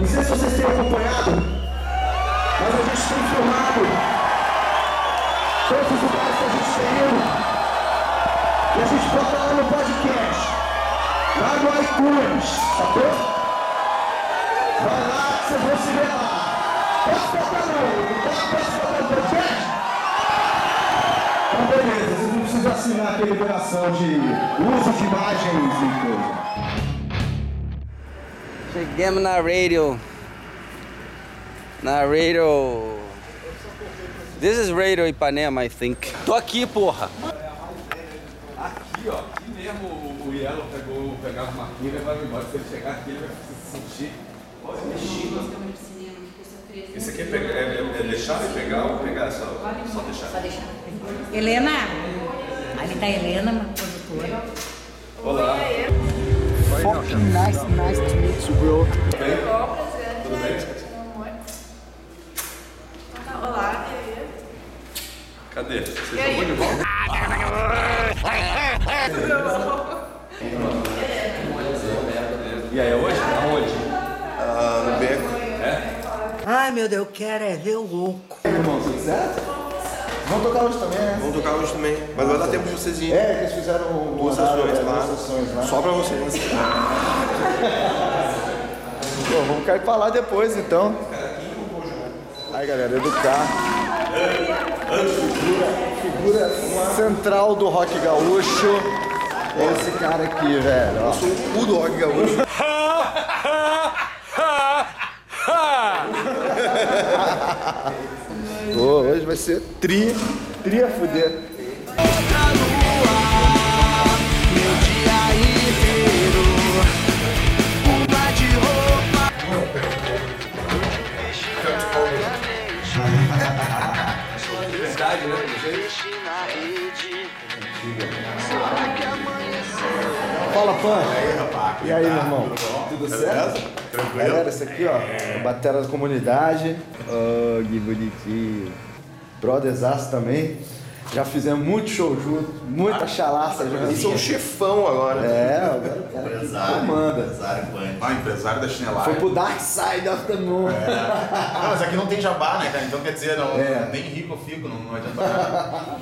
Não sei se vocês têm acompanhado, mas a gente tem filmado todos os lugares que a gente tem ido. E a gente bota lá no podcast, lá no iTunes, sacou? Vai lá que vocês vão se ver lá. Posso botar não? Posso no podcast? Então beleza, vocês não precisam assinar aquele coração de uso de imagens, então. Chegamos na radio. Na radio. This is Radio Ipanema, I think. Tô aqui, porra. Aqui, ó, aqui mesmo o Yellow pegou, pegava uma marquinha e levava embora. Se ele chegar aqui, ele vai se sentir mexido. Esse aqui é, pegar, é, é, é deixar e pegar ou pegar só? Só deixar. Só deixar. Helena, ali tá a Helena, uma produtora. Olá. Fucking nice, nice to meet you, bro. Tudo bem? Olá, e aí? Cadê? Você jogou de volta? E aí, é hoje? Aonde? no beco. Ai, meu Deus, eu quero é ver o louco. Irmão, tudo certo? Vão tocar hoje também, né? Vamos tocar hoje também. Mas vai dar tempo de vocês irem. É, eles fizeram um Duas horário, sessões é, lá. duas sessões lá. Só pra vocês. Pô, vamos cair pra lá depois então. Aí galera, educar. Figura, figura central do rock gaúcho. É esse cara aqui, velho. ó. Sou o cu do rock gaúcho. Pô, hoje vai ser tri, tri a fuder. Verdade, né? Fala, E aí, meu irmão? Tudo certo? Tranquilo. Galera, esse aqui, ó, é batera da comunidade. Oh, que bonitinho. Brothersaço também. Já fizemos muito show junto, muita chalaça junto. É um chefão agora. É, agora o cara que comanda. Empresário da chinelagem. Foi pro Dark Side of the Moon. Não, mas aqui não tem jabá, né, cara? Então quer dizer, não, É. nem rico eu fico, não, não adianta nada.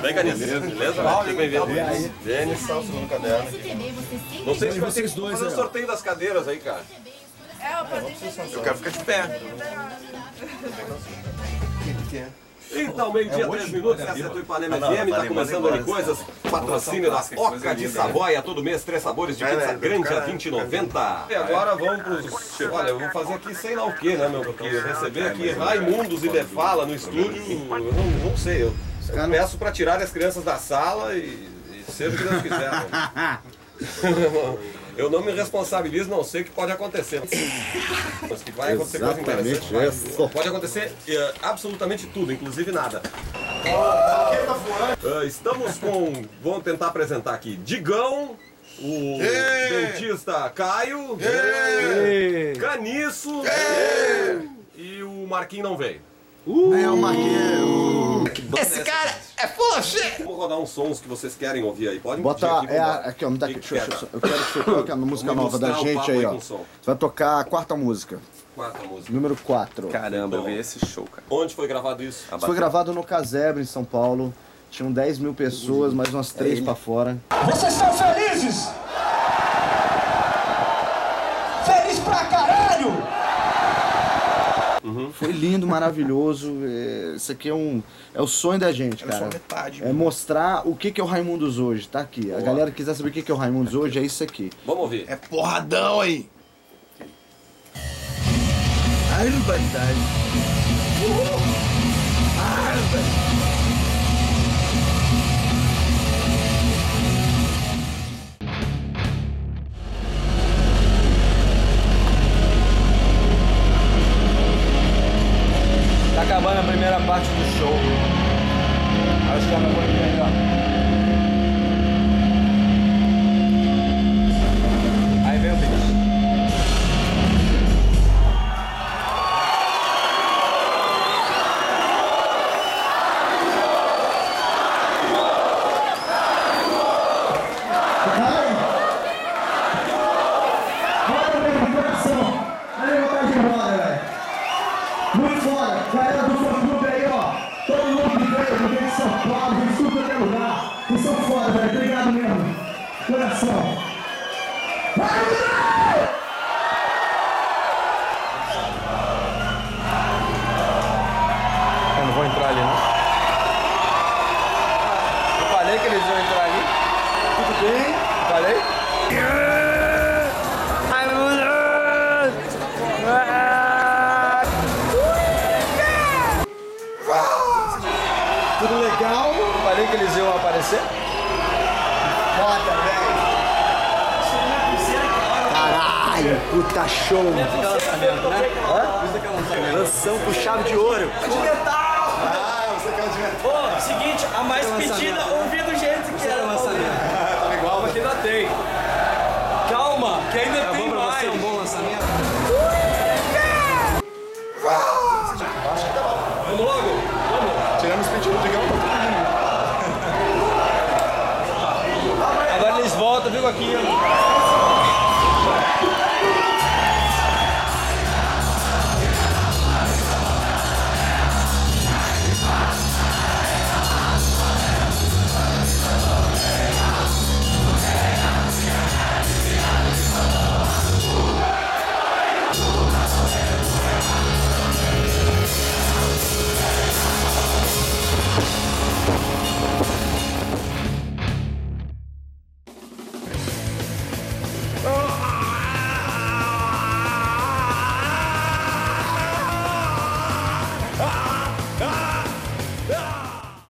Vem, Canis. Beleza? Seja bem-vindo. Denis, tá o segundo caderno. Não sei se ter que fazer o sorteio das cadeiras aí, cara. É, o Eu quero ficar de pé. Então, meio-dia, três minutos, essa é a Ipanema FM, tá começando ali coisas, patrocínio da Oca de Savoia, todo mês, três sabores de pizza grande a 20,90. E agora vamos pros... Olha, eu vou fazer aqui sei lá o que, né, meu, porque receber aqui Raimundos e Defala no estúdio, eu não, não sei, eu peço pra tirar as crianças da sala e, e seja o que Deus quiser. Eu não me responsabilizo, não sei o que pode acontecer. Mas que vai acontecer coisa interessante. vai. Pode acontecer eh, absolutamente tudo, inclusive nada. Ah, estamos com. Vamos tentar apresentar aqui. Digão, o dentista Caio, Caniço e o Marquinhos não veio. É o Marquinhos. Esse cara é foda! Vamos rodar uns sons que vocês querem ouvir aí. Pode Bota, aqui, é, a- aqui ó, me dá aqui, deixa, deixa eu- quero que você toque a música nova da gente aí, ó. Você vai tocar a quarta música, Quarta música. número 4. Caramba, eu vi esse show, cara. Onde foi gravado isso? Isso foi gravado no Casebre, em São Paulo. Tinham 10 mil pessoas, mais umas 3 pra fora. Vocês estão felizes? Feliz pra caralho! Foi lindo, maravilhoso. é, Isso aqui é um é o sonho da gente, Era só cara. metade. É mostrar o que que é o Raimundos hoje, tá aqui. A galera que quiser saber o que que é o Raimundos hoje, é isso aqui. Vamos ouvir. É porradão aí. Ai, barbaridade. Tá primeira parte do show. Acho que ela vai Pedro, ninguém de São tudo quanto é lugar. Vocês são foda, velho. Obrigado mesmo. Coração. Vai, Eu não vou entrar ali, não. Eu falei que eles iam entrar ali. Tudo bem? Falei? Yeah! Legal. Falei que eles iam aparecer? Foda, velho. Caralho, puta show. lançamento, né? Lanção com chave de ouro. Pô, seguinte, a mais pedida, ouvido GR.